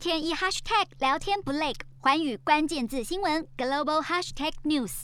天一 hashtag 聊天不累，寰宇关键字新闻 global hashtag news。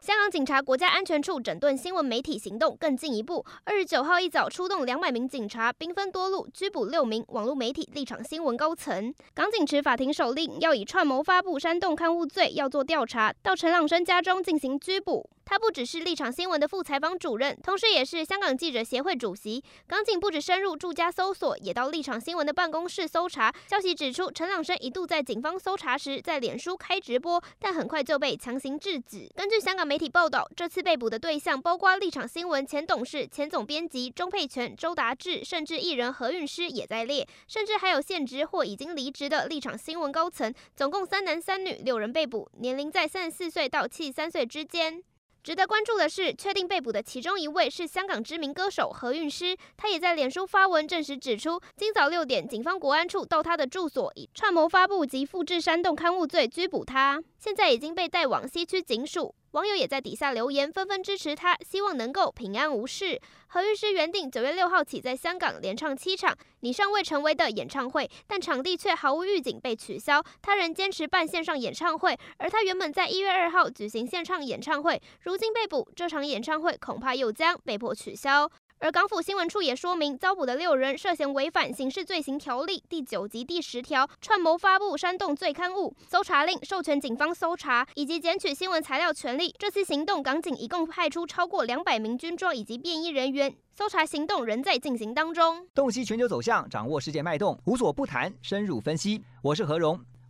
香港警察国家安全处整顿新闻媒体行动更进一步。二十九号一早，出动两百名警察，兵分多路，拘捕六名网络媒体立场新闻高层。港警持法庭手令，要以串谋发布煽动刊物罪要做调查，到陈朗生家中进行拘捕。他不只是立场新闻的副采访主任，同时也是香港记者协会主席。港警不止深入住家搜索，也到立场新闻的办公室搜查。消息指出，陈朗生一度在警方搜查时，在脸书开直播，但很快就被强行制止。根据香港媒体报道，这次被捕的对象包括立场新闻前董事、前总编辑钟佩权、周达志，甚至艺人何韵诗也在列，甚至还有现职或已经离职的立场新闻高层。总共三男三女，六人被捕，年龄在三十四岁到七十三岁之间。值得关注的是，确定被捕的其中一位是香港知名歌手何韵诗，他也在脸书发文证实指出，今早六点，警方国安处到他的住所，以串谋发布及复制煽动刊物罪拘捕他，现在已经被带往西区警署。网友也在底下留言，纷纷支持他，希望能够平安无事。何韵诗原定九月六号起在香港连唱七场《你尚未成为》的演唱会，但场地却毫无预警被取消。他仍坚持办线上演唱会，而他原本在一月二号举行线上演唱会，如今被捕，这场演唱会恐怕又将被迫取消。而港府新闻处也说明，遭捕的六人涉嫌违反刑事罪行条例第九及第十条，串谋发布煽动罪刊物，搜查令授权警方搜查以及检取新闻材料权利。这次行动，港警一共派出超过两百名军装以及便衣人员，搜查行动仍在进行当中。洞悉全球走向，掌握世界脉动，无所不谈，深入分析。我是何荣。